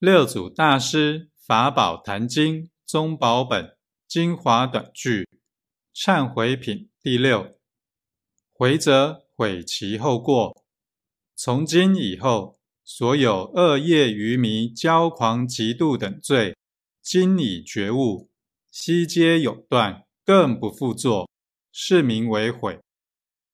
六祖大师法宝坛经宗宝本精华短句忏悔品第六回则悔其后过，从今以后，所有恶业愚迷骄狂嫉妒等罪，今已觉悟，悉皆有断，更不复作，是名为悔。